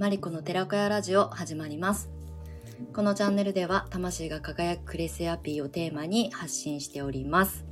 マリコの寺子屋ラジオ始まります。このチャンネルでは魂が輝くクレセアピーをテーマに発信しております。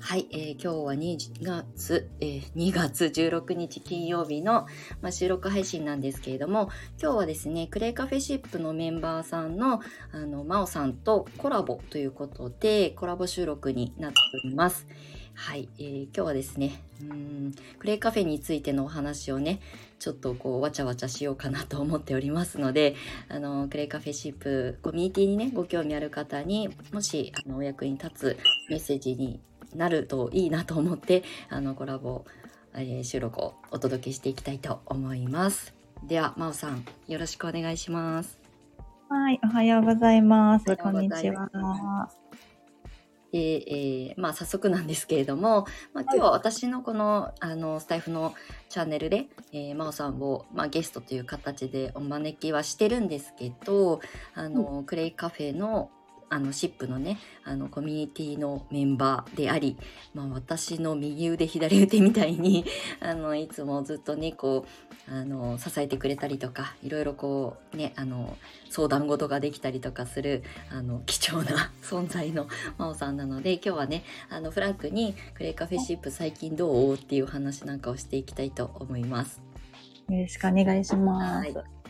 はい、えー今日は2月、えー2月16日金曜日の、まあ、収録配信なんですけれども、今日はですね、クレイカフェシップのメンバーさんの、あの、マオさんとコラボということで、コラボ収録になっております。はい、えー今日はですね、うん、クレイカフェについてのお話をね、ちょっとこう、わちゃわちゃしようかなと思っておりますので、あの、クレイカフェシップコミュニティにね、ご興味ある方に、もし、あの、お役に立つメッセージになるといいなと思って、あの、コラボ、えー収録をお届けしていきたいと思います。では、まおさん、よろしくお願いします。はい、おはようございます。こうんにちは。で、えーまあ早速なんですけれども、まあ、今日は私のこのあのスタイフのチャンネルで、えー、真央さんを、まあ、ゲストという形でお招きはしてるんですけどあの、クレイカフェのあのシップのねあのコミュニティのメンバーであり、まあ、私の右腕左腕みたいに あのいつもずっとねこうあの支えてくれたりとかいろいろこうねあの相談事ができたりとかするあの貴重な 存在の真央さんなので今日はねあのフランクにクレイカフェシップ最近どうっていう話なんかをしていきたいと思います。よろしくお願いします。はい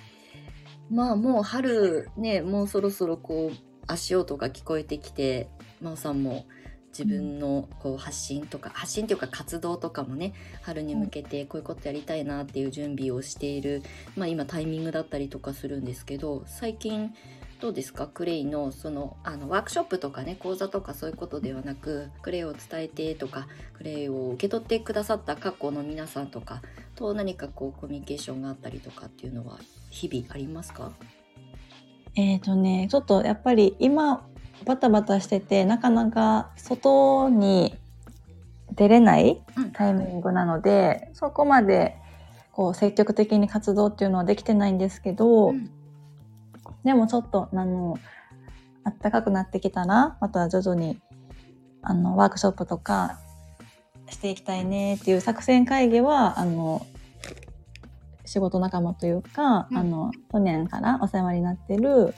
まあもう春ねもうそろそろこう足音が聞こえてきて真央さんも自分のこう発信とか発信っていうか活動とかもね春に向けてこういうことやりたいなっていう準備をしている、まあ、今タイミングだったりとかするんですけど最近どうですか？クレイのそのあのワークショップとかね講座とかそういうことではなくクレイを伝えてとかクレイを受け取ってくださった過去の皆さんとかと何かこうコミュニケーションがあったりとかっていうのは日々ありますか？えっ、とね、ちょっとやっぱり今バタバタしてて、なかなか外に出れないうん。タイミングなので、そこまでこう積極的に活動っていうのはできてないんですけど、うん。でもちょっとあの暖かくなってきたらまた徐々にあのワークショップとかしていきたいねっていう作戦会議はあの仕事仲間というか、うん。あの去年からお世話になってる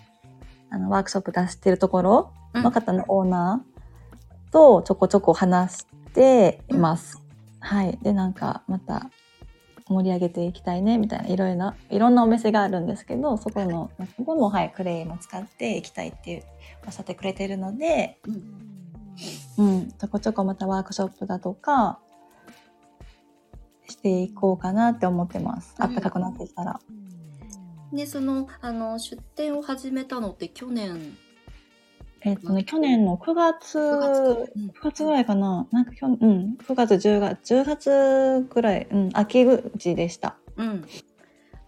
あのワークショップ出してるところの方のオーナーとちょこちょこ話しています。はい。で、なんかまた盛り上げていきたいねみたいないろいろないろんなお店があるんですけどそこの中でも、はい、クレイも使っていきたいっていうおっしゃってくれてるので、うん。うん、ちょこちょこまたワークショップだとかしていこうかなって思ってます。うんあったかくなってきたら。でそのあの出店を始めたのって去年えっとね、去年の9月、9 9月ぐらいかな。なんか去年、うん、9月、10月、10月ぐらい、うん、秋口でした。うん。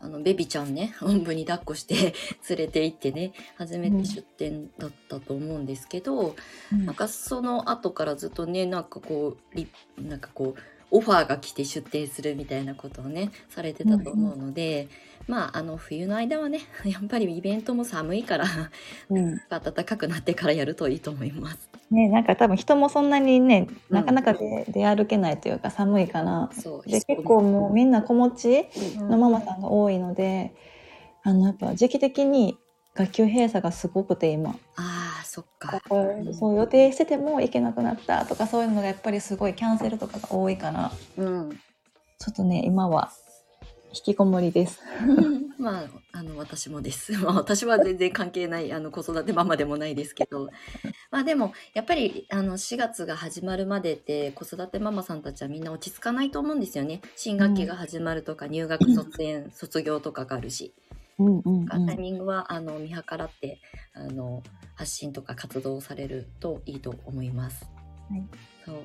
あの、ベビちゃんね、おんぶに抱っこして 連れて行ってね、初めて出店だったと思うんですけど、うんなんかその後からずっとね、なんかこう、リなんかこう、オファーが来て出店するみたいなことをね、されてたと思うので、まあ、あの、冬の間はね、やっぱりイベントも寒いから、うん。暖かくなってからやるといいと思います。ね、なんか多分人もそんなにね、うん。なかなかで出歩けないというか寒いから、そう。で結構もうみんな子持ちうん。のママさんが多いので、あのやっぱ時期的に学級閉鎖がすごくて今、ああ、そっか。そう予定してても行けなくなったとかそういうのがやっぱりすごいキャンセルとかが多いから、うん。ちょっとね今は引きこもりです。まあ、あの、私もです。まあ、私は全然関係ない、あの、子育てママでもないですけど。まあ、でも、やっぱり、あの、4月が始まるまでって、子育てママさんたちはみんな落ち着かないと思うんですよね。新学期が始まるとか、入学卒園、卒業とかがあるし。うんうんうん。タイミングは、あの、見計らって、あの、発信とか活動をされるといいと思います。はい。そう。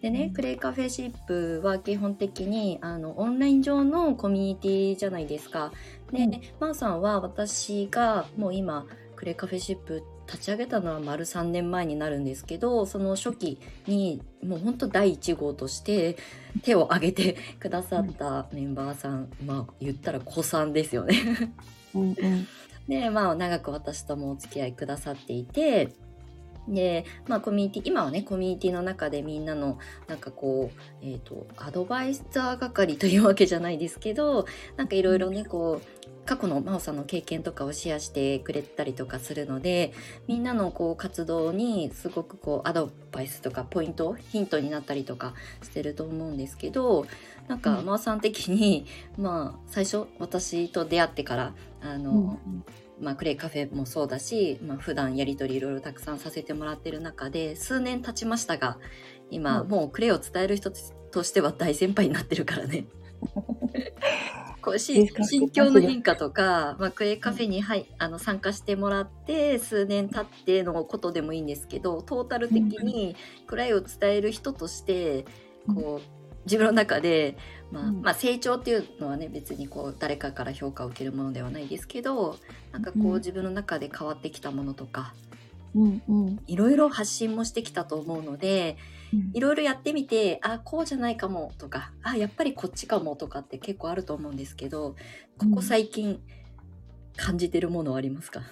でね、クレイカフェシップは基本的にあのオンライン上のコミュニティじゃないですか。で、うん。マーさんは私がもう今クレイカフェシップ立ち上げたのは丸3年前になるんですけどその初期にもうほんと第1号として手を挙げてくださったメンバーさん、まあ言ったら子さんですよね。うんうんでまあ長く私ともお付き合いくださっていてでまあコミュニティ今はねコミュニティの中でみんなのなんかこうえっ、とアドバイザー係というわけじゃないですけどなんかいろいろねこう過去の真央さんの経験とかをシェアしてくれたりとかするのでみんなのこう活動にすごくこうアドバイスとかポイントヒントになったりとかしてると思うんですけどなんか真央さん的に、まあ最初私と出会ってからあの、まあ、クレイカフェもそうだし、まあ、普段やり取りいろいろたくさんさせてもらってる中で数年経ちましたが今、うん。もうクレイを伝える人としては大先輩になってるからね。こうし心境の変化とか、まあ、クレイカフェに、はい、あの参加してもらって数年経ってのことでもいいんですけどトータル的にクレイを伝える人としてこう自分の中で、まあうん。まあ、成長っていうのはね別にこう誰かから評価を受けるものではないですけどなんかこう、うん。自分の中で変わってきたものとかうんうん。いろいろ発信もしてきたと思うのでいろいろやってみてあこうじゃないかもとかあやっぱりこっちかもとかって結構あると思うんですけどここ最近感じてるものはありますか、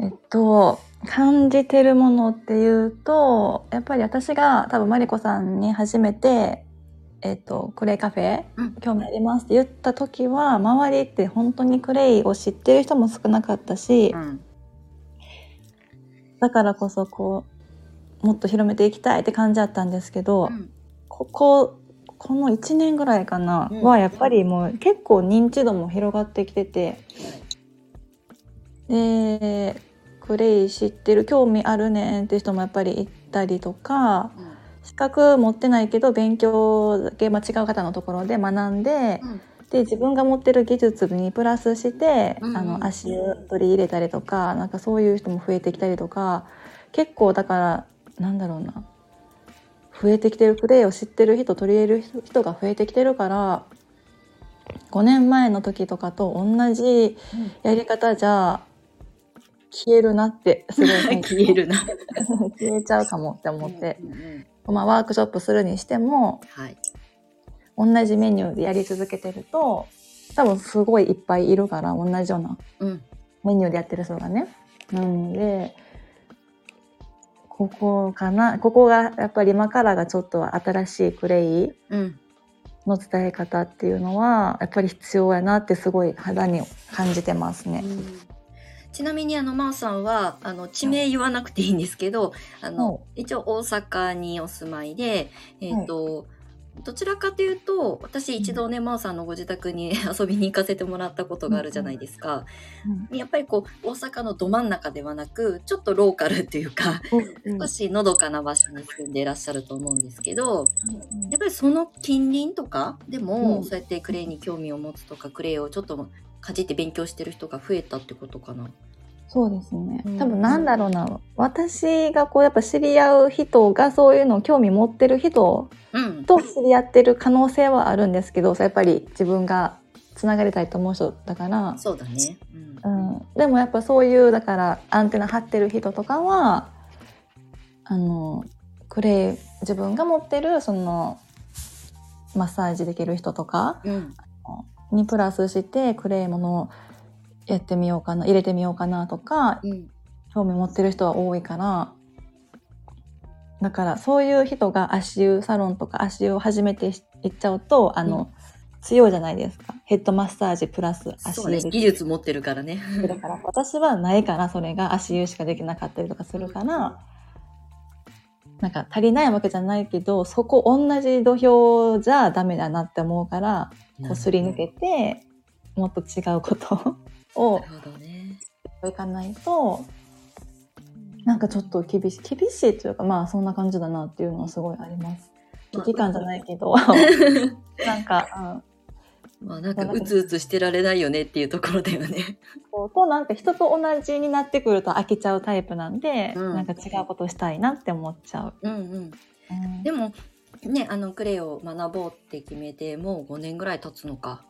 えっと、感じてるものっていうと、やっぱり私が多分マリコさんに初めて、えっと、クレイカフェ、うん。興味ありますって言った時は、周りって本当にクレイを知ってる人も少なかったし、うん。だからこそこう、もっと広めていきたいって感じだったんですけど、うん。ここ、この1年ぐらいかな、うん。はやっぱりもう結構認知度も広がってきてて、で、クレイ知ってる興味あるねんって人もやっぱりいたりとか資格持ってないけど勉強だけ、まあ、違う方のところで学んでうん。で自分が持ってる技術にプラスして、うん。うんあの足湯取り入れたりとかなんかそういう人も増えてきたりとか結構だからなんだろうな増えてきてるプレイを知ってる人取り入れる人が増えてきてるから5年前の時とかと同じやり方じゃ消えるなってすごい 消えるな。消えちゃうかもって思って、うんうんうんまあ、ワークショップするにしてもはい。同じメニューでやり続けてると多分すごいいっぱいいるから同じようなうん。メニューでやってる人がね。なのでここかな？ここがやっぱり今からがちょっと新しいクレイうん。の伝え方っていうのはやっぱり必要やなってすごい肌に感じてますね。ちなみにあの真央さんはあの地名言わなくていいんですけど、あの、はい一応大阪にお住まいで、えっ、と、どちらかというと私一度ね真央さんのご自宅に遊びに行かせてもらったことがあるじゃないですか。やっぱりこう大阪のど真ん中ではなくちょっとローカルっていうかうん少しのどかな場所に住んでいらっしゃると思うんですけどやっぱりその近隣とかでも、うん。そうやってクレイに興味を持つとかクレイをちょっとかじって勉強してる人が増えたってことかな。そうですね。うん。多分なんだろうな、私がこうやっぱ知り合う人がそういうのを興味持ってる人うん、と知り合ってる可能性はあるんですけど、やっぱり自分がつながりたいと思う人だから、そうだね。ううん。ん、でもやっぱそういうだからアンテナ張ってる人とかはあのクレイ自分が持ってるそのマッサージできる人とかうん。にプラスしてクレイものをやってみようかな入れてみようかなとかうん。興味持ってる人は多いからだからそういう人が足湯サロンとか足湯を始めていっちゃうとあの、強いじゃないですか。ヘッドマッサージプラス足湯で技術持ってるからね。だから私はないからそれが足湯しかできなかったりとかするからなんか足りないわけじゃないけどそこ同じ土俵じゃダメだなって思うからこうすり抜けてもっと違うことをなるほどね。いかないとなんかちょっと厳しい厳しいというかまあそんな感じだなっていうのはすごいあります。危機感じゃないけど なんか、まあなんかうつうつしてられないよねっていうところだよね。となんか人と同じになってくると飽きちゃうタイプなんで、うんなんか違うことしたいなって思っちゃう。うんうん。うんでもねあのクレイを学ぼうって決めてもう5年ぐらい経つのか。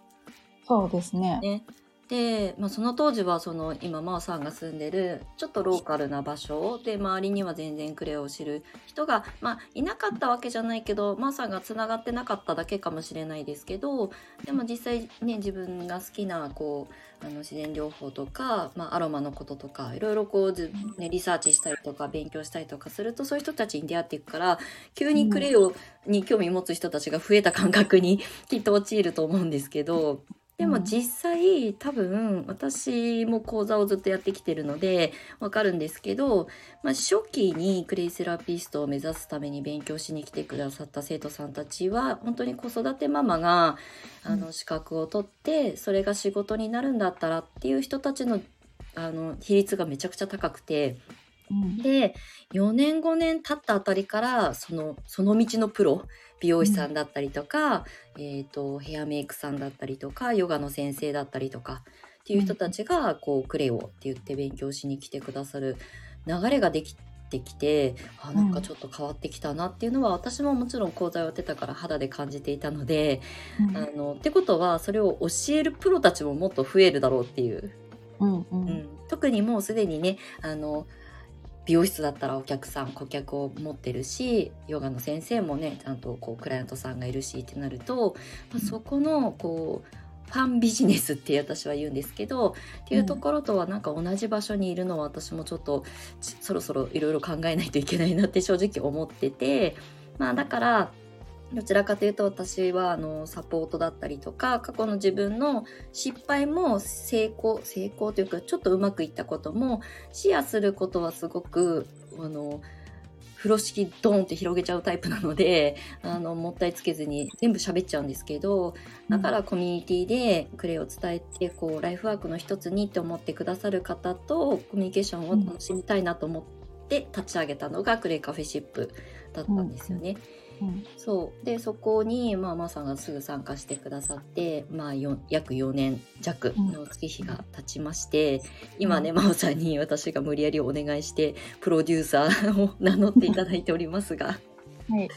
そうですね。ね。で、まあ、その当時はその今真央さんが住んでるちょっとローカルな場所で周りには全然クレイを知る人が、まあ、いなかったわけじゃないけど真央さんがつながってなかっただけかもしれないですけどでも実際ね自分が好きなこうあの自然療法とか、まあ、アロマのこととかいろいろこうず、ね、リサーチしたりとか勉強したりとかするとそういう人たちに出会っていくから急にクレイをに興味持つ人たちが増えた感覚にきっと陥ると思うんですけど。でも実際多分私も講座をずっとやってきてるのでわかるんですけど、まあ、初期にクレイセラピストを目指すために勉強しに来てくださった生徒さんたちは本当に子育てママがあの資格を取ってそれが仕事になるんだったらっていう人たちのあの比率がめちゃくちゃ高くて。で4年5年経ったあたりからそのその道のプロ美容師さんだったりとか、うん、えーと、ヘアメイクさんだったりとかヨガの先生だったりとかっていう人たちがこうクレオって言って勉強しに来てくださる流れができてきてあなんかちょっと変わってきたなっていうのは、うん、私ももちろん講座をやってたから肌で感じていたので、うん、あのってことはそれを教えるプロたちももっと増えるだろうっていう。うん。うん、特にもうすでにねあの美容室だったらお客さん顧客を持ってるしヨガの先生もねちゃんとこうクライアントさんがいるしってなると、まあ、そこのこうファンビジネスって私は言うんですけどっていうところとはなんか同じ場所にいるのは私もちょっとそろそろいろいろ考えないといけないなって正直思っててまあだからどちらかというと私はあのサポートだったりとか過去の自分の失敗も成功成功というかちょっとうまくいったこともシェアすることはすごくあの風呂敷ドーンって広げちゃうタイプなのであのもったいつけずに全部喋っちゃうんですけどだからコミュニティでクレイを伝えてこうライフワークの一つにって思ってくださる方とコミュニケーションを楽しみたいなと思って立ち上げたのがクレイカフェシップだったんですよね。うんうん、そう。でそこに、まあ、マさんがすぐ参加してくださって、まあ、約4年弱の月日が経ちまして、うん、今ね真央さんに私が無理やりお願いしてプロデューサーを名乗っていただいておりますが、はい、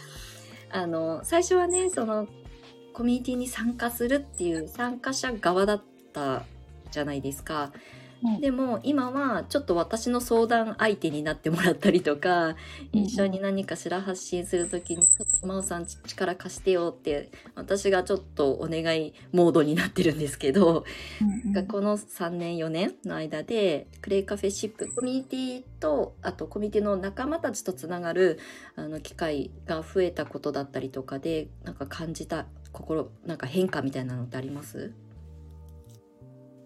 あの最初はねそのコミュニティに参加するっていう参加者側だったじゃないですか。でも今はちょっと私の相談相手になってもらったりとか、一緒に何かしら発信する時に「ちょっと真央さん力貸してよ」って私がちょっとお願いモードになってるんですけど、うんうん、この3年4年の間でクレイカフェシップコミュニティとあとコミュニティの仲間たちとつながるあの機会が増えたことだったりとかでなんか感じた心なんか変化みたいなのってあります？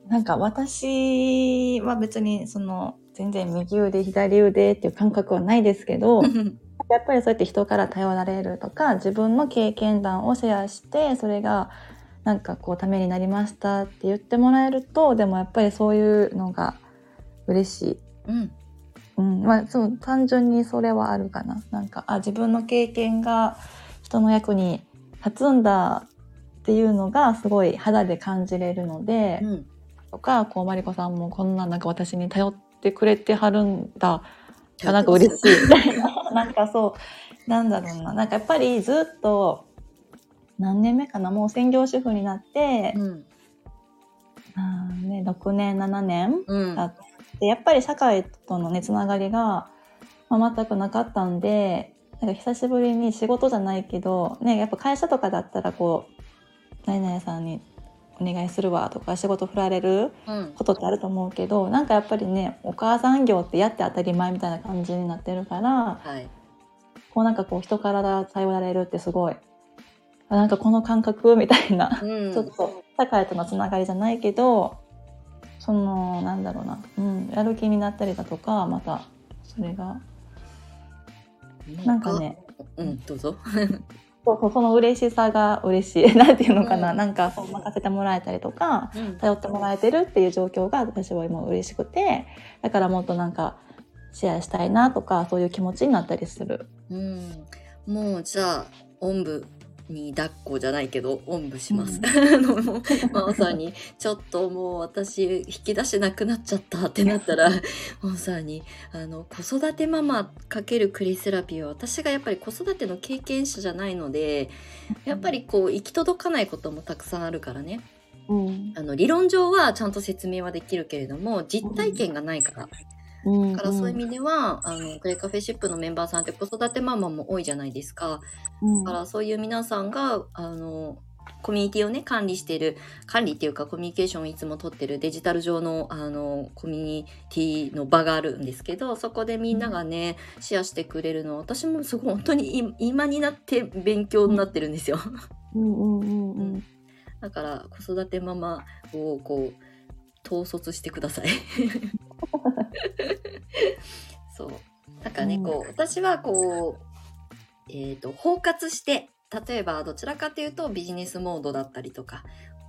なんか私は別にその全然右腕左腕っていう感覚はないですけどやっぱりそうやって人から頼られるとか自分の経験談をシェアしてそれがなんかこうためになりましたって言ってもらえるとでもやっぱりそういうのが嬉しい。うんうんまあ、そう単純にそれはあるかな。なんかあ自分の経験が人の役に立つんだっていうのがすごい肌で感じれるので、うんとかこうマリコさんもこんななんか私に頼ってくれてはるんだ。なんか嬉しい。なんかそう。なんだろうな。なんかやっぱりずっと何年目かな？もう専業主婦になって、うん、あね、6年7年経って、うん、やっぱり社会とのねつながりが、まあ、全くなかったんでなんか久しぶりに仕事じゃないけど、ね、やっぱ会社とかだったらこう何々さんにお願いするわとか仕事振られることってあると思うけど、うん、なんかやっぱりねお母さん業ってやって当たり前みたいな感じになってるから、はい、こうなんかこう人から頼られるってすごい。なんかこの感覚みたいな、うん、ちょっと社会とのつながりじゃないけどそのなんだろうな、うん、やる気になったりだとかまたそれが。なんかね。うんどうぞ そうそうその嬉しさが嬉しい。なんていうのかな、うん、なんか任せてもらえたりとか、うん、頼ってもらえてるっていう状況が私は今嬉しくてだからもっとなんかシェアしたいなとかそういう気持ちになったりする。うん、もうじゃあおんぶに抱っこじゃないけどおんぶします。真央さんに「ちょっともう私引き出しなくなっちゃった」ってなったら真央 さんにあの「子育てママ×クリセラピーは私がやっぱり子育ての経験者じゃないのでやっぱりこう行き届かないこともたくさんあるからね。うん、あの理論上はちゃんと説明はできるけれども実体験がないから、だからそういう意味では、あのクレイカフェシップのメンバーさんって子育てママも多いじゃないですか。だからそういう皆さんがあのコミュニティをね管理している管理っていうかコミュニケーションをいつも取ってるデジタル上のあのコミュニティの場があるんですけどそこでみんながねシェアしてくれるの私もすごい本当に今になって勉強になってるんですよ。うんうんうん。うん。だから子育てママをこう統率してください そう。なんかね、うん。こう私はこうえっ、と包括して例えばどちらかというとビジネスモードだったりとか、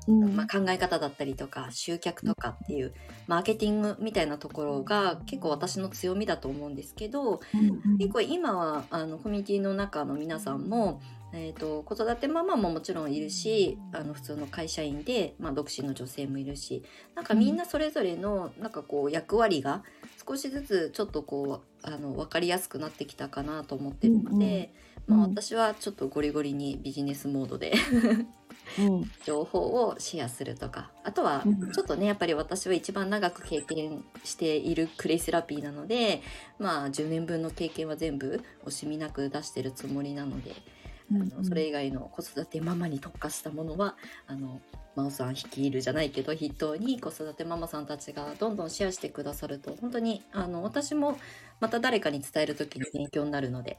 うん。まあ、考え方だったりとか集客とかっていうマーケティングみたいなところが結構私の強みだと思うんですけどうん。結構今はあのコミュニティの中の皆さんも、えー、と子育てママももちろんいるしあの普通の会社員で、まあ、独身の女性もいるしなんかみんなそれぞれのなんかこう役割が少しずつちょっとこうあの分かりやすくなってきたかなと思ってるので、まあ、うん。うん。私はちょっとゴリゴリにビジネスモードでうん。情報をシェアするとかあとはうん。ちょっとねやっぱり私は一番長く経験しているクレイセラピーなのでまあ10年分の経験は全部惜しみなく出してるつもりなので、あのそれ以外の子育てママに特化したものはあの真央さん率いるじゃないけど筆頭に子育てママさんたちがどんどんシェアしてくださると本当にあの私もまた誰かに伝える時に勉強になるので、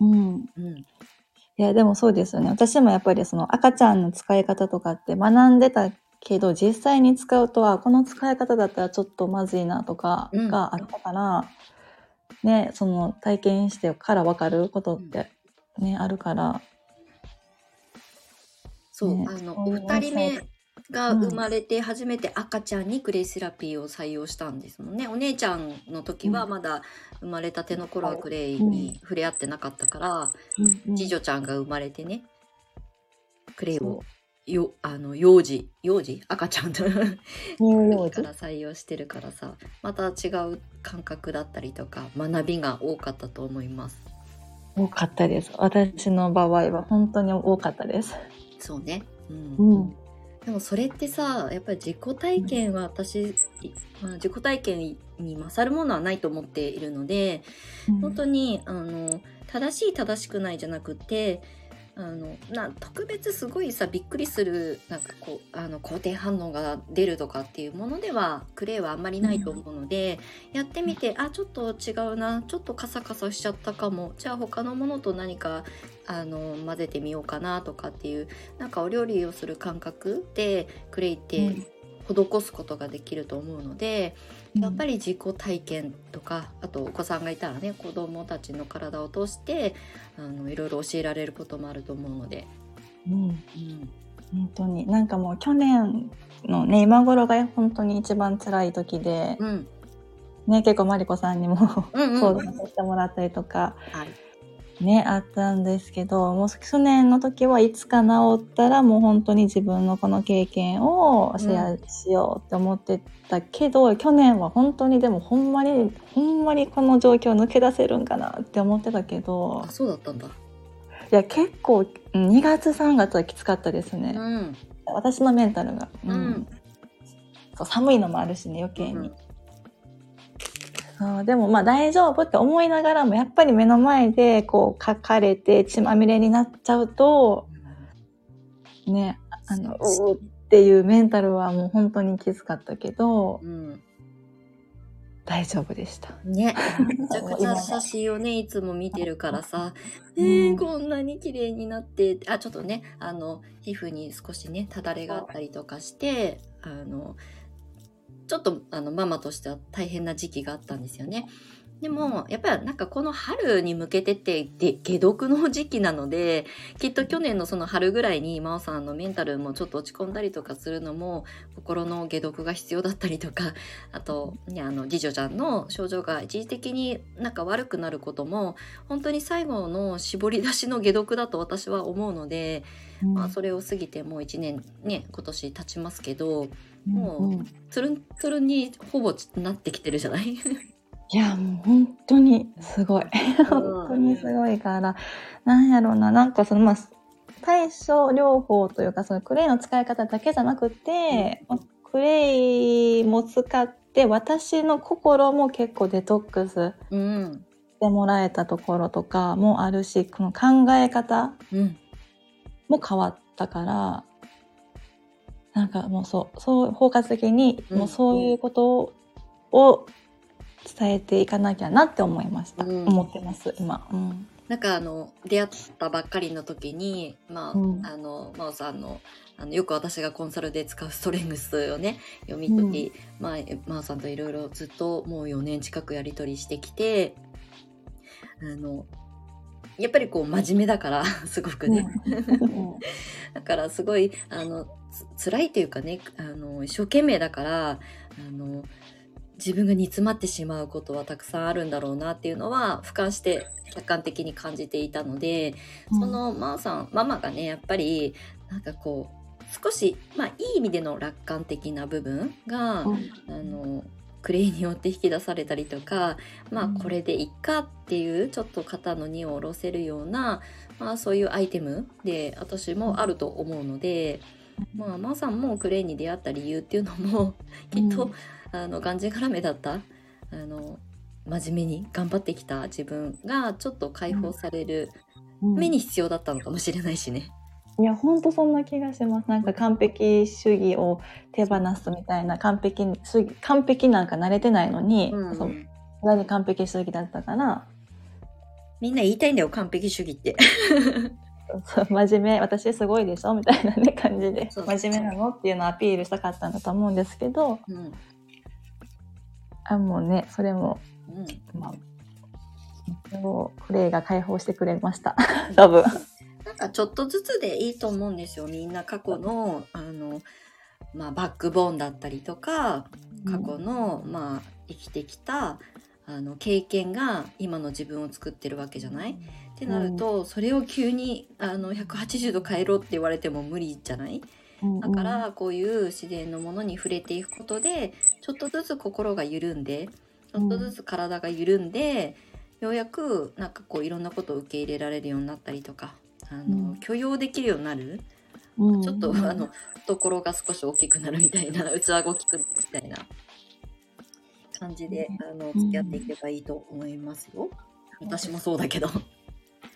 うん。うん、いや、でもそうですよね。私もやっぱりその赤ちゃんの使い方とかって学んでたけど、実際に使うとは、この使い方だったらちょっとまずいなとかうん。があったから、ね、その体験してから分かることってね、あるから、そう、ね。あのお二人目がうん。生まれて初めて赤ちゃんにクレイセラピーを採用したんですもんね。お姉ちゃんの時はうん。まだ生まれたての頃はクレイに触れ合ってなかったから、次女ちゃんが生まれてねクレイをよあの幼児幼児？赤ちゃん。とから採用してるからさ。また違う感覚だったりとか学びが多かったと思います。多かったです。私の場合は本当に多かったです。そうね、うんうん。でもそれってさやっぱり自己体験は私、いまあ、自己体験に勝るものはないと思っているので本当にあの正しい正しくないじゃなくてあのな特別すごいさびっくりするなんかこうあの肯定反応が出るとかっていうものではクレイはあんまりないと思うので、やってみてあちょっと違うなちょっとカサカサしちゃったかもじゃあ他のものと何かあの混ぜてみようかなとかっていうなんかお料理をする感覚でクレイって施すことができると思うので、やっぱり、り自己体験とかあとお子さんがいたらね子供たちの体を通してあのいろいろ教えられることもあると思うので、うん、うん、本当に。なんかもう去年のね今頃が本当に一番辛い時で、うん。ね結構マリコさんにも相談させてもらったりとか、はいねあったんですけどもう去年の時はいつか治ったらもう本当に自分のこの経験をシェアしようって思ってたけど、去年は本当にでもほんまにほんまにこの状況抜け出せるんかなって思ってたけどあそうだったんだ。いや結構うん2月3月はきつかったですね、うん。私のメンタルが、うん。そう寒いのもあるしね余計に、うんそうでもまあ大丈夫って思いながらもやっぱり目の前でこう書かれて血まみれになっちゃうとねあのう。ーっていうメンタルはもう本当にきつかったけどうん。大丈夫でした。ね。めちゃくちゃ写真をねいつも見てるからさ、えうん。ー、こんなに綺麗になってあちょっとねあの皮膚に少しねただれがあったりとかしてあのちょっとあのママとしては大変な時期があったんですよね。でもやっぱりなんかこの春に向けてってで解毒の時期なのできっと去年のその春ぐらいに真央さんのメンタルもちょっと落ち込んだりとかするのも心の解毒が必要だったりとかあと、ね、あの次女ちゃんの症状が一時的になんか悪くなることも本当に最後の絞り出しの解毒だと私は思うので、まあ、それを過ぎてもう1年ね今年経ちますけどもううん。つるんつるんにほぼなってきてるじゃない？いやもう本当にすごい。本当にすごいからなんやろうな。なんかそのまあ対症療法というかそのクレイの使い方だけじゃなくて、まあクレイも使って私の心も結構デトックスうんしてもらえたところとかもあるしこの考え方うん。も変わったからなんかもうそうそう包括的にうん。もうそういうことを伝えていかなきゃなって思いました、うん。思ってます今、うん。なんかあの出会ったばっかりの時にまあ、うん。あの真央さんのあのよく私がコンサルで使うストレングスをね読み解き、まあ真央さんといろいろずっともう4年近くやり取りしてきてあのやっぱりこう真面目だから すごくね、うん。だからすごいあのつ辛いというかねあの一生懸命だからあの自分が煮詰まってしまうことはたくさんあるんだろうなっていうのは俯瞰して客観的に感じていたので、そのマーさんママがねやっぱりなんかこう少しまあいい意味での楽観的な部分が、うん。あのクレイによって引き出されたりとかまあうん。これでいっかっていうちょっと肩の荷を下ろせるような、まあ、そういうアイテムで私もあると思うので、まあ、マーさんもクレイに出会った理由っていうのもきっと、あのがんじがらめだった。あの真面目に頑張ってきた自分がちょっと解放されるうん。目に必要だったのかもしれないしね。いや本当そんな気がします。なんか完璧主義を手放すみたいな完璧主義完璧なんか慣れてないのに、うん。そ完璧主義だったから。みんな言いたいんだよ完璧主義って。そ う真面目私すごいでしょみたいなね感じで真面目なのっていうのをアピールしたかったんだと思うんですけどうん。あもうねそれもうん。まあそうクレイが解放してくれました。多分。なんかちょっとずつでいいと思うんですよみんな過去のあの、まあ、バックボーンだったりとか過去の、まあ、生きてきたあの経験が今の自分を作ってるわけじゃない？ってなると、それを急にあの180度変えろって言われても無理じゃない？うんだからこういう自然のものに触れていくことでちょっとずつ心が緩んでちょっとずつ体が緩んで、ようやくなんかこういろんなことを受け入れられるようになったりとかあの、うん。許容できるようになる、うんちょっとあの懐が少し大きくなるみたいな 器が大きくなるみたいな感じであの付き合っていけばいいと思いますよ。私もそうだけど。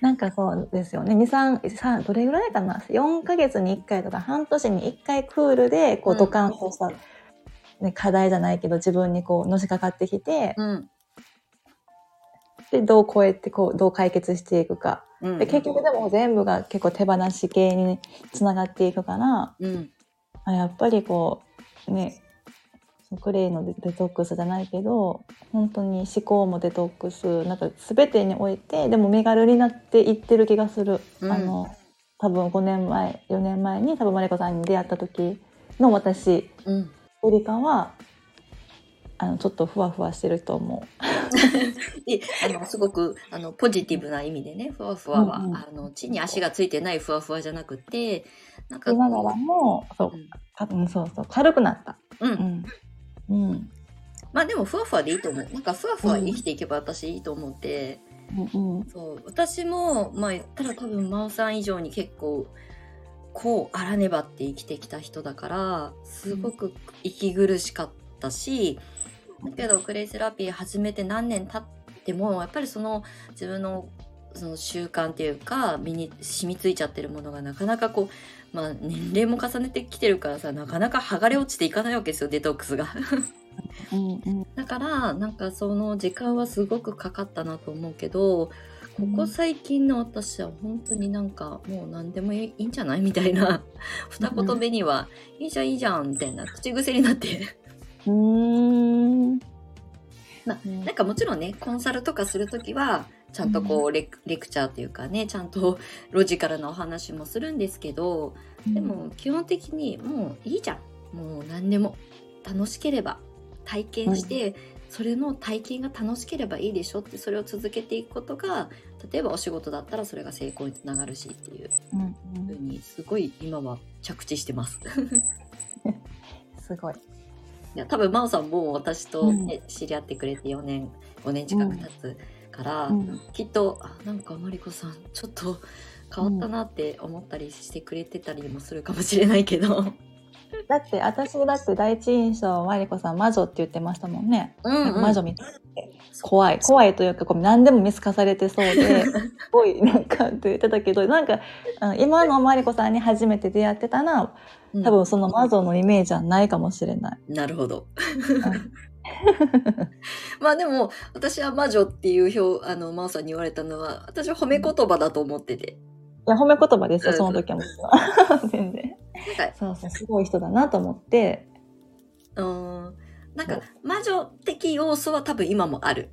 なんかそうですよね。23三どれぐらいかな？4ヶ月に1回とか半年に1回クールでこううん。ドカンとした、ね、課題じゃないけど自分にこうのしかかってきてうん。でどう超えてこうどう解決していくか。うん。で結局でも全部が結構手放し系につながっていくからうん。あやっぱりこうねクレイのデデトックスじゃないけど本当に思考もデトックスなんか全てにおいてでも身軽になっていってる気がする、うん。あの多分5年前4年前に多分マリコさんに出会った時の私うん。よりかはあのちょっとふわふわしてると思で あのすごくあのポジティブな意味でねふわふわは、うんうん。あの地に足がついてないふわふわじゃなくてなんう。かながらもそううんそうそう軽くなった。うん。うんうん。まあでもふわふわでいいと思う。なんかふわふわ生きていけば私いいと思って、うんうん。そう。私もまあ言ったら多分真央さん以上に結構こうあらねばって生きてきた人だからすごく息苦しかったし、だけどクレイセラピー始めて何年経ってもやっぱりその自分のその習慣っていうか身に染みついちゃってるものがなかなかこう、まあ、年齢も重ねてきてるからさなかなか剥がれ落ちていかないわけですよデトックスが。うんうん。だからなんかその時間はすごくかかったなと思うけどここ最近の私は本当になんかもう何でもいいんじゃないみたいな二言目には「いいじゃんいいじゃん」みたいな口癖になって。うーん。ななんかもちろんねコンサルとかする時はちゃんとこうレクレクチャーというかねちゃんと ロジカルなお話もするんですけどでも基本的にもういいじゃん。もう何でも。楽しければ体験して、それの体験が楽しければいいでしょってそれを続けていくことが例えばお仕事だったらそれが成功につながるしっていう。うんふうにすごい今は着地してます。すごい。いや多分真央さんも私と、ね知り合ってくれて4年5年近く経つから、うんきっとあなんかマリコさんちょっと変わったなって思ったりしてくれてたりもするかもしれないけど。だって私だって第一印象マリコさん魔女って言ってましたもんね。なんか魔女みたいで怖い怖いというかこう何でも見透かされてそうで すごいなんかって言ってたけどなんか今のマリコさんに初めて出会ってたらうん多分その魔女のイメージはないかもしれない。なるほど。まあでも、私は魔女っていう表、あの、真央さんに言われたのは、私は褒め言葉だと思ってて。いや、褒め言葉ですよ、うんその時は。全然。なんか、そうそう、すごい人だなと思って。うーん、なんか、魔女的要素は多分今もある。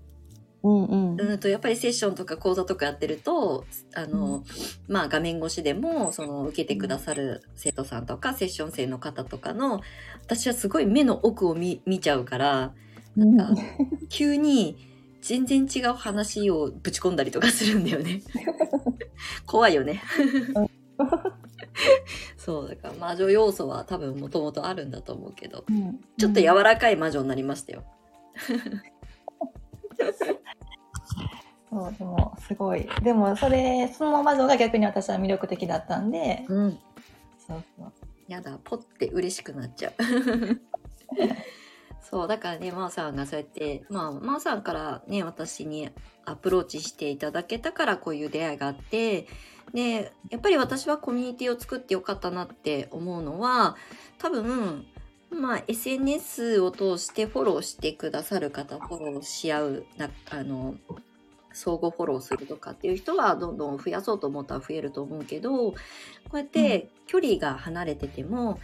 うんうん。うんと、やっぱりセッションとか講座とかやってると、あの、まあ画面越しでも、その、受けてくださる生徒さんとか、セッション生の方とかの、私はすごい目の奥を見見ちゃうから、なんか、急に全然違う話をぶち込んだりとかするんだよね。怖いよね。そう、だから魔女要素は多分もともとあるんだと思うけど、うんちょっと柔らかい魔女になりましたよ。そう、でも、すごい。でも、それ、その魔女が逆に私は魅力的だったんで、うん。そうそう。やだ、ポッて嬉しくなっちゃう。そう、だからね、まーさんがそうやって、まあ、まーさんからね、私にアプローチしていただけたから、こういう出会いがあって、で、やっぱり私はコミュニティを作ってよかったなって思うのは、多分、まあ、SNS を通してフォローしてくださる方、フォローし合う、なあの、相互フォローするとかっていう人はどんどん増やそうと思ったら増えると思うけど、こうやって距離が離れてても、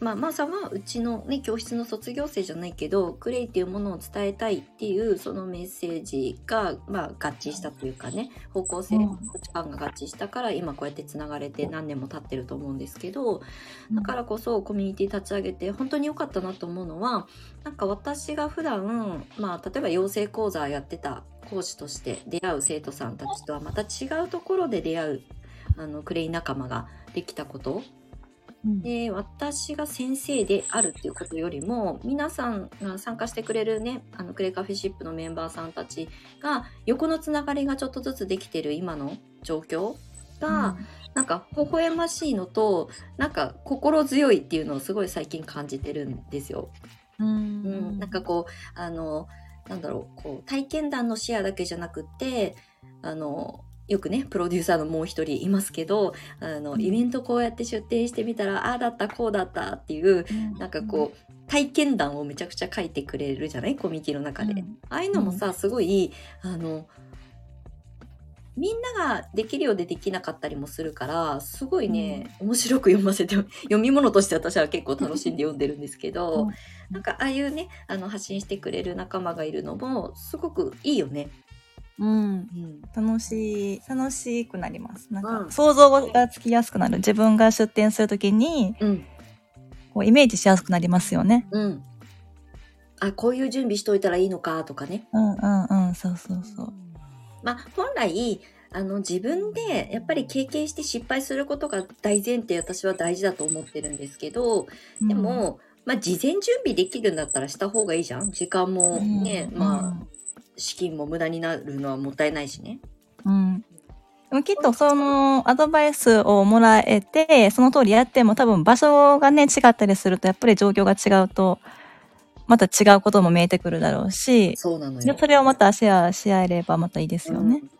まあ、まーさんはうちのね、教室の卒業生じゃないけど、クレイっていうものを伝えたいっていうそのメッセージが、まあ、合致したというかね、方向性、うん。価値観が合致したから、今こうやってつながれて何年も経ってると思うんですけど、だからこそコミュニティ立ち上げて本当に良かったなと思うのは、なんか私が普段、まあ、例えば養成講座やってた講師として出会う生徒さんたちとはまた違うところで出会う、あの、クレイ仲間ができたことうんで私が先生であるっていうことよりも皆さんが参加してくれるねあのクレイカフェシップのメンバーさんたちが横のつながりがちょっとずつできてる今の状況が、なんか微笑ましいのとなんか心強いっていうのをすごい最近感じてるんですよ。うん。うん、なんかこうあのなんだろうこう体験談のシェアだけじゃなくってあのよくねプロデューサーのもう一人いますけどあのうん。イベントこうやって出展してみたらああだったこうだったっていうなんかこう体験談をめちゃくちゃ書いてくれるじゃない？コミュニティの中で。うん。ああいうのもさすごいあのみんなができるようでできなかったりもするからすごいね、面白く読ませて読み物として私は結構楽しんで読んでるんですけど、うん。なんかああいうねあの発信してくれる仲間がいるのもすごくいいよね。うん。うん。楽しい楽しくなります。なんか、うん。想像がつきやすくなる。自分が出店するときにうん。こうイメージしやすくなりますよね。うん、あこういう準備しといたらいいのかとかね。うんうんうん。そうそうそう。まあ本来あの自分でやっぱり経験して失敗することが大前提私は大事だと思ってるんですけどでも、まあ事前準備できるんだったらした方がいいじゃん。時間もね、まあ資金も無駄になるのはもったいないしね。あうんでもきっとそのアドバイスをもらえてその通りやっても多分場所がね違ったりするとやっぱり状況が違うとまた違うことも見えてくるだろうしそうなのよ。でそれをまたシェアし合えればまたいいですよね。うん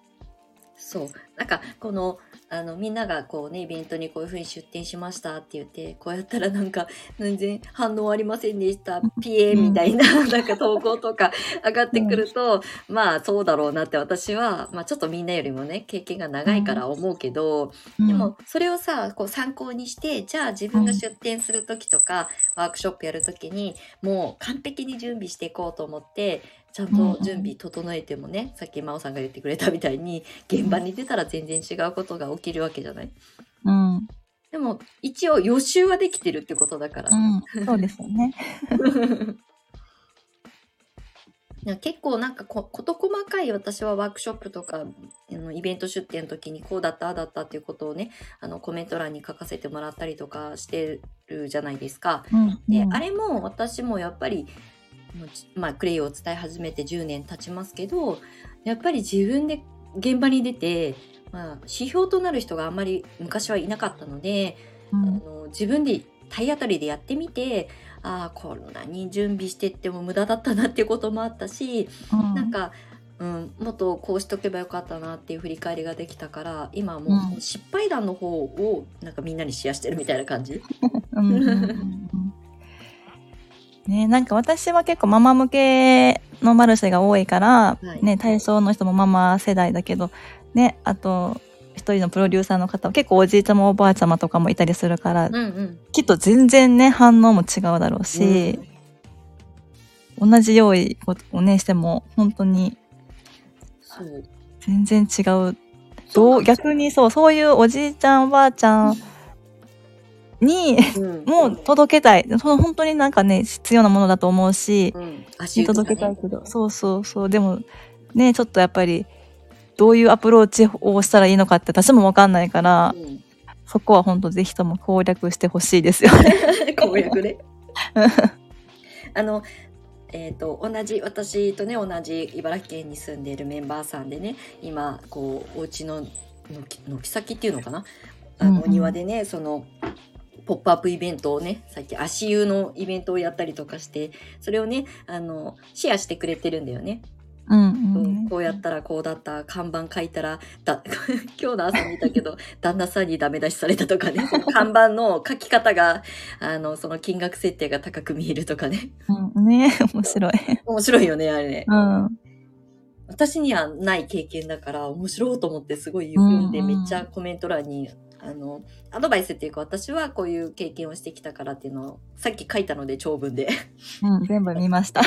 そう。なんか、この、あの、みんながこうね、イベントにこういうふうに出店しましたって言って、こうやったらなんか、全然反応ありませんでした。ピエみたいな、なんか投稿とか上がってくると、まあそうだろうなって私は、まあちょっとみんなよりもね、経験が長いから思うけど、でも、それをさ、こう参考にして、じゃあ自分が出店するときとか、ワークショップやるときに、もう完璧に準備していこうと思って、ちゃんと準備整えてもね、さっき真央さんが言ってくれたみたいに、現場に出たら全然違うことが起きるわけじゃない？うん、うんでも、一応予習はできてるってことだから。うん、そうですよね。結構なんかこ事細かい私はワークショップとかイベント出店の時にこうだったああだったっていうことをねあのコメント欄に書かせてもらったりとかしてるじゃないですか。うん、で、うんあれも私もやっぱりまあクレイを伝え始めて10年経ちますけどやっぱり自分で現場に出て、まあ、指標となる人があんまり昔はいなかったので、うん。あの自分で体当たりでやってみてああこんなに準備してっても無駄だったなっていうこともあったし、うん。なんか、うん、もっとこうしとけばよかったなっていう振り返りができたから今はもうう失敗談の方をなんかみんなにシェアしてるみたいな感じ。うんね、なんか私は結構ママ向けのマルシェが多いから、はいね、対象の人もママ世代だけど、ね、あと、一人のプロデューサーの方は結構おじいちゃまおばあちゃまとかもいたりするから、うんうん。きっと全然ね、反応も違うだろうし、同じ用意をね、しても、本当に。全然違う。どう逆にそう、そういうおじいちゃんおばあちゃんに、うんもう届けたい。その本当になんかね、必要なものだと思うし、うん。足湯とか届けたいね。けど、そうそうそう。でも、ね、ちょっとやっぱり、どういうアプローチをしたらいいのかって私もわかんないから、うんそこは本当ぜひとも攻略してほしいですよね。攻略ね。あの、えっ、と、同じ、私とね、同じ茨城県に住んでいるメンバーさんでね、今、こう、お家の軒軒先っていうのかな？あの、うんうんお庭でね、その、ポップアップイベントをね、さっき足湯のイベントをやったりとかして、それをね、あの、シェアしてくれてるんだよね。うんううんん、こうやったらこうだった看板書いたらだ 今日の朝見たけど旦那さんにダメ出しされたとかねその 看板の書き方があのその金額設定が高く見えるとかねうん。ね面白い。面白いよねあれねうん。私にはない経験だから面白いと思ってすごい読んでめっちゃコメント欄にあのアドバイスっていうか私はこういう経験をしてきたからっていうのをさっき書いたので長文でうん、全部見ました。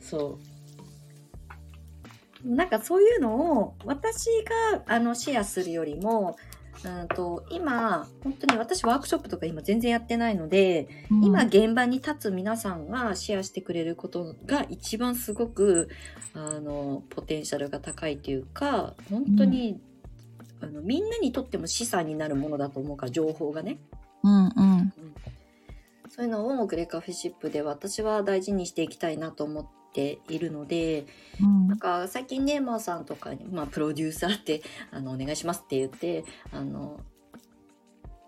そう。なんかそういうのを私があのシェアするよりも、うんと今本当に私ワークショップとか今全然やってないので、今現場に立つ皆さんがシェアしてくれることが一番すごくあのポテンシャルが高いというか本当に、あのみんなにとっても資産になるものだと思うから情報がね。うんうん。そういうのをグレカフェシップで私は大事にしていきたいなと思っているので、うんなんか最近ね、マーさんとかに、まあ、プロデューサーって、あの、お願いしますって言って、あの、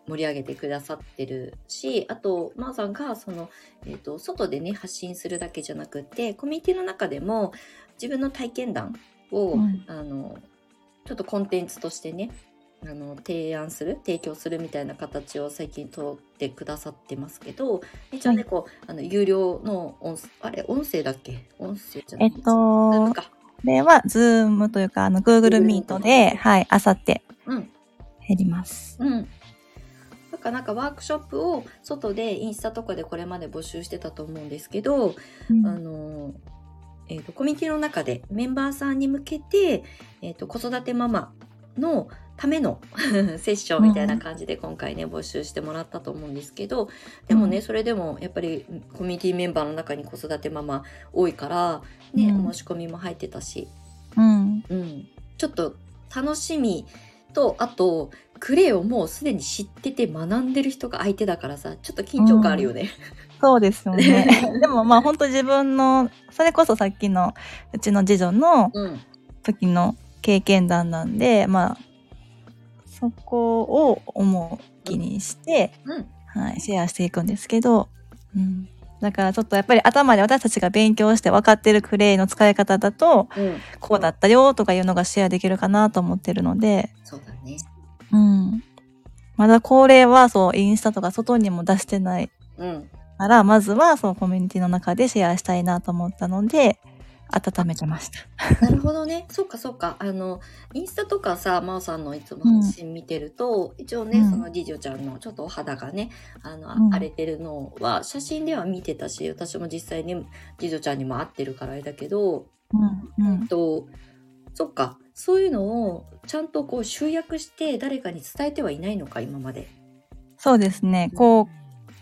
盛り上げてくださってるし、あと、マーさんが、その、えっ、と、外でね、発信するだけじゃなくって、コミュニティの中でも、自分の体験談を、うんあの、ちょっとコンテンツとしてね、あの、提案する、提供するみたいな形を最近取ってくださってますけど、一応ね、はいこう、あの、有料の音、あれ、音声だっけ？音声じゃないえっと、こか。れは、ズームというか、あの、Google Meet で、はい、あさってうん。減ります。うん。だからなんかワークショップを外でインスタとかでこれまで募集してたと思うんですけど、うんあの、えっ、と、コミュニティの中でメンバーさんに向けて、えっ、と、子育てママのための セッションみたいな感じで今回ね、募集してもらったと思うんですけど、でもね、うんそれでもやっぱりコミュニティメンバーの中に子育てママ多いから、ね、うん。お申し込みも入ってたし、うん。うん、ちょっと楽しみとあとクレイをもうすでに知ってて学んでる人が相手だからさちょっと緊張感あるよね。そうですよね。でもまあ本当自分の、それこそさっきのうちの次女のうん時の経験談なんで、まあ、そこを重きにして、うんはい、シェアしていくんですけど、うん。だからちょっとやっぱり頭で私たちが勉強して分かってるクレイの使い方だと、うん、こうだったよとかいうのがシェアできるかなと思ってるので、そうだね。うん。まだこれはそう、インスタとか外にも出してないうん、から、まずはそうコミュニティの中でシェアしたいなと思ったので、温めてました。なるほどね。そうかそうか。あのインスタとかさ真央さんのいつも発信見てると、一応ね、うんその次女ちゃんのちょっとお肌がねあの、うん荒れてるのは写真では見てたし私も実際に次女ちゃんにも会ってるからあれだけど、うん、うん。とそっかそういうのをちゃんとこう集約して誰かに伝えてはいないのか今まで。そうですね。こ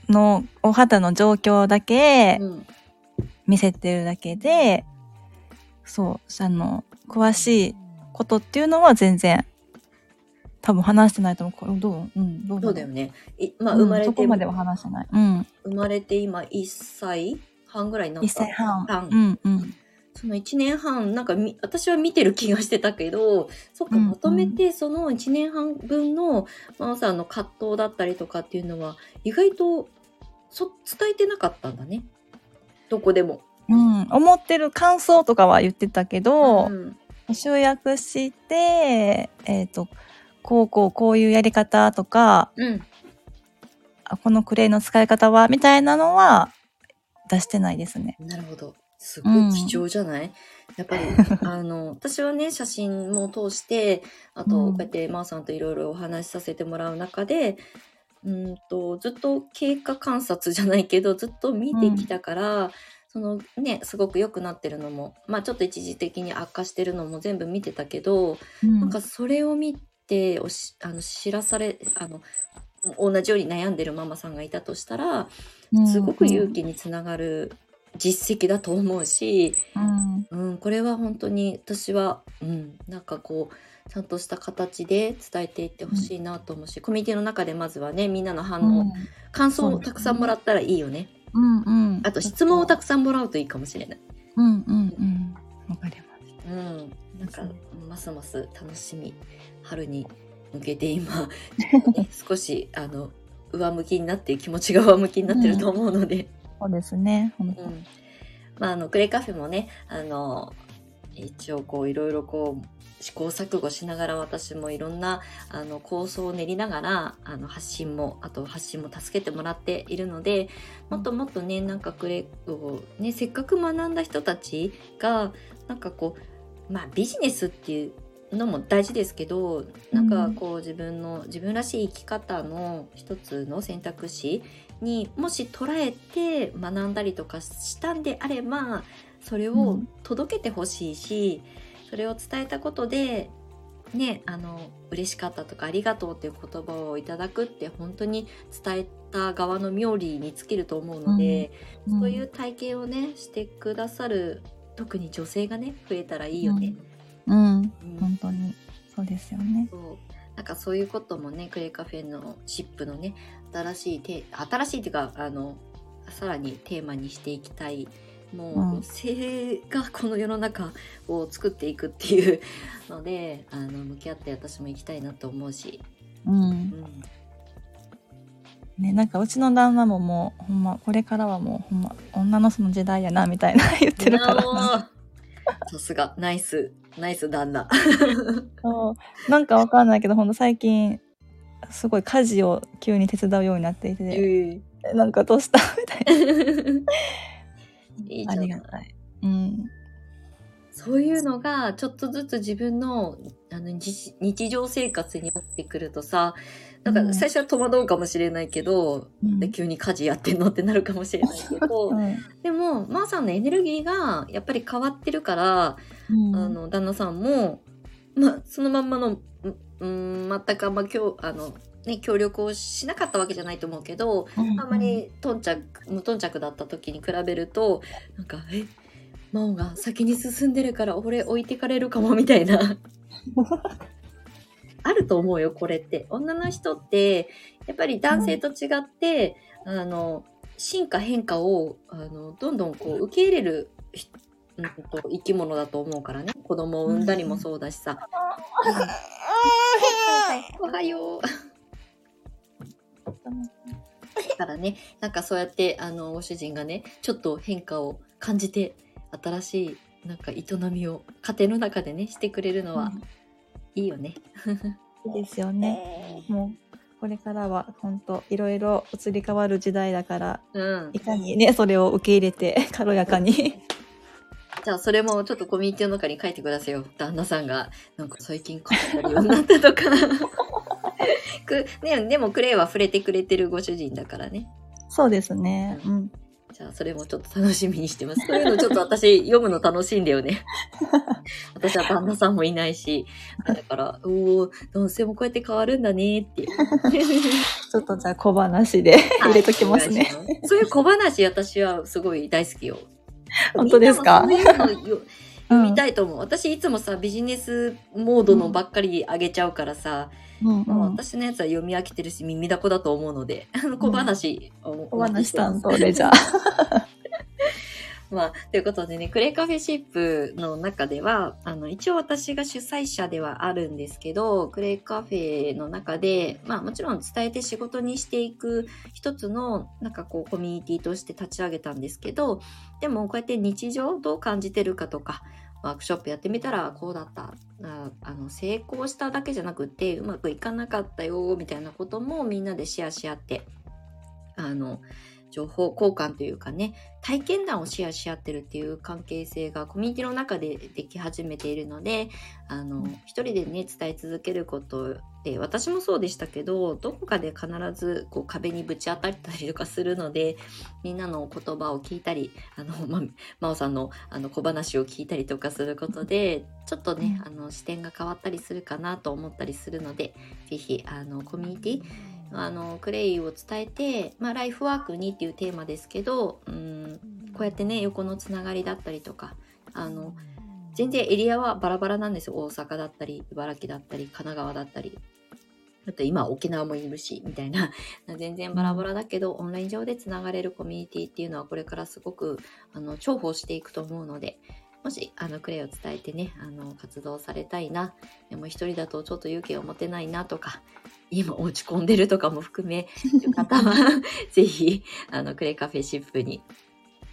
うのお肌の状況だけうん見せてるだけで、そう、あの、詳しいことっていうのは全然、多分話してないと思う。これどう？うん、どうそうだよね。いまあうん生まれて、そこまでは話してない。うん。生まれて今1歳半ぐらいになった。1歳半。半うん、うん。その1年半なんかみ私は見てる気がしてたけどそっかうんうんまとめてその1年半分の真央さんの葛藤だったりとかっていうのは意外とそ伝えてなかったんだねどこでも。うん、思ってる感想とかは言ってたけど、ん集約して、えっ、と、こうこうこういうやり方とか、うん。あこのクレイの使い方は、みたいなのは、出してないですね。なるほど。すごい貴重じゃない、やっぱり、あの、私はね、写真も通して、あと、うん。こうやってまーさんといろいろお話しさせてもらう中で、うんと、ずっと経過観察じゃないけど、ずっと見てきたから、そのね、すごく良くなってるのも、まあちょっと一時的に悪化してるのも全部見てたけど、うん。なんかそれを見ておしあの知らされあの同じように悩んでるママさんがいたとしたらすごく勇気につながる実績だと思うし、うん。うん、これは本当に私は、うん、なんかこうちゃんとした形で伝えていってほしいなと思うし、コミュニティの中でまずはねみんなの反応、うん。感想をたくさんもらったらいいよねうんうんあと質問をたくさんもらうといいかもしれない。うんうんうんわかります。うん、なんかますます楽しみ春に向けて今ね 少しあの上向きになって気持ちが上向きになってると思うので、そうですね。うんまああのクレイカフェもねあの一応こういろいろこう試行錯誤しながら私もいろんなあの構想を練りながらあの発信もあと発信も助けてもらっているのでもっともっとねなんかクレイをねせっかく学んだ人たちがなんかこうまあビジネスっていうのも大事ですけどなんかこう自分の自分らしい生き方の一つの選択肢にもし捉えて学んだりとかしたんであればそれをうん。届けてほしいし、それを伝えたことでねあの嬉しかったとかありがとうっていう言葉をいただくって本当に伝えた側の妙理に尽きると思うので、そういう体験をねしてくださる特に女性がね増えたらいいよね。うん、うん。本当に。そうですよね。そう。なんかそういうこともねクレイカフェのシップのね新しい新しいっていうかあのさらにテーマにしていきたいもう、性がこの世の中を作っていくっていうのであの向き合って私も行きたいなと思うし、うんう。ん、ね、なんかうちの旦那ももうほんまこれからはもうほんま女のその時代やなみたいな言ってるから。さすがナイスナイス旦那そうなんかわかんないけどほんと最近すごい家事を急に手伝うようになっていて、ええなんかどうしたみたいーいいじゃんりがたい。うん。そういうのがちょっとずつ自分のあの日日常生活になってくるとさなんかうん。最初は戸惑うかもしれないけど、うん。で急に家事やってんのってなるかもしれないけど、うん。でもまーさんのエネルギーがやっぱり変わってるから、うん。あの旦那さんも、まあ、そのまんまのううん全くあんま今日あの、ね、協力をしなかったわけじゃないと思うけど、あんまり頓着無頓着だった時に比べるとなんか「え真央が先に進んでるから俺置いてかれるかも」みたいな あると思うよこれって。女の人ってやっぱり男性と違って、あの進化変化をあのどんどんこう受け入れる生き物だと思うからね子供を産んだりもそうだしさ。おはよう。だからね、なんかそうやって、あの、ご主人がね、ちょっと変化を感じて、新しい、なんか営みを家庭の中でね、してくれるのは、いいよね。いいですよね。もうこれからは本当いろいろ移り変わる時代だからうんい。かにねそれを受け入れて軽やかに。じゃあ、それもちょっとコミュニティの中に書いてくださいよ。旦那さんが、なんか最近書いてるようになったとか。くね、でもクレイは触れてくれてるご主人だからね。そうですね。うん。じゃあ、それもちょっと楽しみにしてます。そういうのちょっと私読むの楽しいんだよね。私は旦那さんもいないし。だから、おお男性もこうやって変わるんだねっていう。ちょっとじゃあ小話で入れときますね。そういう小話、私はすごい大好きよ。本当ですか？読みたいと思う。私いつもさ、ビジネスモードのばっかりあげちゃうからさ、うん。私のやつは読み飽きてるし耳だこだと思うので、あの小話を小話担と。当でじゃあ。まあ、ということでね、クレイカフェシップの中では、あの、一応私が主催者ではあるんですけど、クレイカフェの中で、まあもちろん伝えて仕事にしていく一つの、なんかこう、コミュニティとして立ち上げたんですけど、でもこうやって日常どう感じてるかとか、ワークショップやってみたらこうだった。あの成功しただけじゃなくてうまくいかなかったよみたいなこともみんなでシェアし合ってあの情報交換というかね体験談をシェアし合ってるっていう関係性がコミュニティの中ででき始めているのであの一人でね伝え続けることで私もそうでしたけどどこかで必ずこう壁にぶち当たったりとかするのでみんなの言葉を聞いたりあの、ま、真央さんのあの小話を聞いたりとかすることでちょっとねあの視点が変わったりするかなと思ったりするので是非あのコミュニティあのクレイを伝えて、まあ、ライフワークにっていうテーマですけどうんこうやってね横のつながりだったりとかあの全然エリアはバラバラなんですよ。大阪だったり茨城だったり神奈川だったり。あと今沖縄もいるしみたいな。全然バラバラだけどオンライン上でつながれるコミュニティっていうのはこれからすごくあの重宝していくと思うのでもしあのクレイを伝えてねあの活動されたいな。でも一人だとちょっと勇気を持てないなとか今落ち込んでるとかも含める方は ぜひあのクレイカフェシップに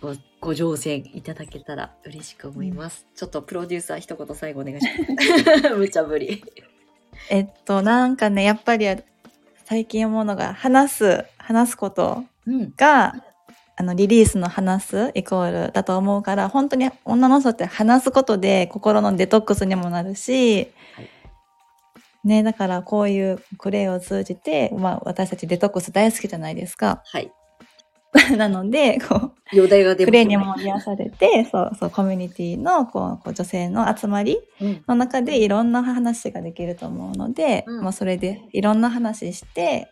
ごご乗船いただけたら嬉しく思います、うん、ちょっとプロデューサー一言最後お願いします。無茶ぶり。えっとなんかねやっぱり最近思うのが話す話すことが、うん。あの、リリースの話すイコールだと思うから、本当に女の人って話すことで心のデトックスにもなるし、はい、ね、だからこういうクレイを通じて、まあ私たちデトックス大好きじゃないですか。はい。なので、こう、容体がクレイにも癒されて、そうそう、コミュニティのこうこう女性の集まりの中でいろんな話ができると思うので、うん、まあそれでいろんな話して、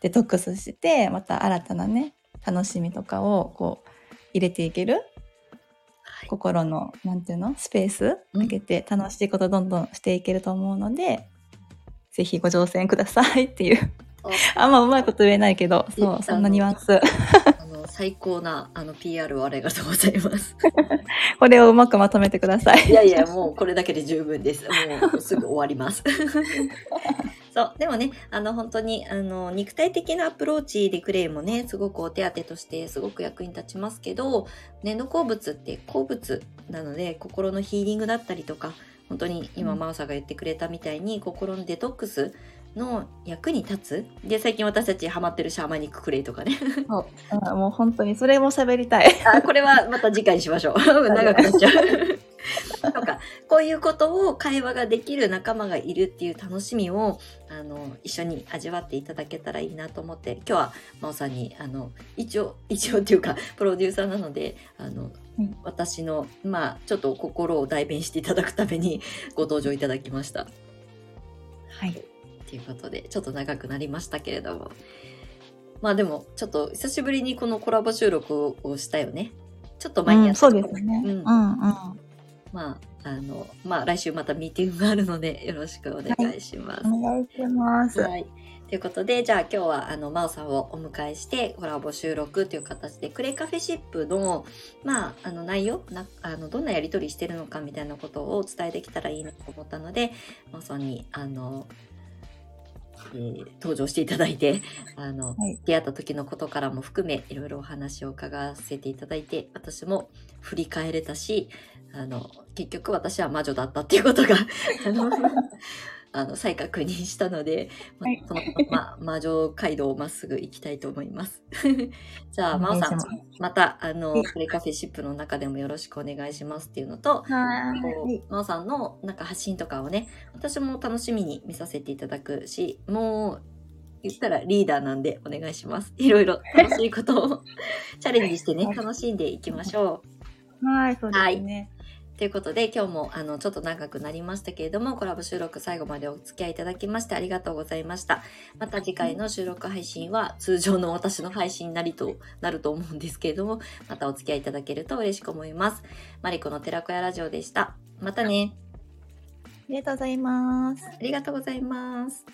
デトックスして、また新たなね、楽しみとかをこう入れていける、はい、心のなんていうのスペース開けて楽しいことどんどんしていけると思うので、うん、ぜひご乗船くださいっていう。あんまうまいこと言えないけどそうそんなニュアンス。あの最高なあの PR をありがとうございます。これをうまくまとめてください。いやいやもうこれだけで十分です。もうすぐ終わります。そう。でもね、あの、本当に、あの、肉体的なアプローチでクレイもね、すごくお手当としてすごく役に立ちますけど、粘土鉱物って鉱物なので、心のヒーリングだったりとか、本当に今、マオさんが言ってくれたみたいに、心のデトックスの役に立つ？で最近私たちハマってるシャーマニッククレイとかね。そう。もう本当にそれも喋りたい。あこれはまた次回にしましょう。長くなっちゃう。とか。こういうことを会話ができる仲間がいるっていう楽しみをあの一緒に味わっていただけたらいいなと思って今日は真央さんにあの一応一応っていうかプロデューサーなのであの、うん、私のまあちょっと心を代弁していただくためにご登場いただきました。はい。ということでちょっと長くなりましたけれども。まあでも、ちょっと久しぶりにこのコラボ収録をしたよね。ちょっと前にやった、うん、そうですね。うん。うんうんまあ、あの、まあ、来週またミーティングがあるので、よろしくお願いします。はい、お願いします。はい。ということで、じゃあ今日は、あの、まおさんをお迎えして、コラボ収録という形で、クレイカフェシップの、まあ、あの、内容な、あの、どんなやりとりしてるのかみたいなことをお伝えできたらいいなと思ったので、まおさんに、あの、えー、登場していただいて、あの、はい、出会った時のことからも含め、いろいろお話を伺わせていただいて、私も振り返れたし、あの、結局私は魔女だったっていうことがあの、あの、再確認したので、ま、はい、そのま魔女街道をまっすぐ行きたいと思います。じゃあ、まおさん、また、あの、プレカフェシップの中でもよろしくお願いしますっていうのと、まおさんのなんか発信とかをね、私も楽しみに見させていただくし、もう、言ったらリーダーなんでお願いします。いろいろ楽しいことをチャレンジしてね、楽しんでいきましょう。はい、そうですね。はいということで今日もあのちょっと長くなりましたけれどもコラボ収録最後までお付き合いいただきましてありがとうございました。また次回の収録配信は通常の私の配信なりとなると思うんですけれどもまたお付き合いいただけると嬉しく思います。マリコの寺子屋ラジオでした。またね。ありがとうございます。ありがとうございます。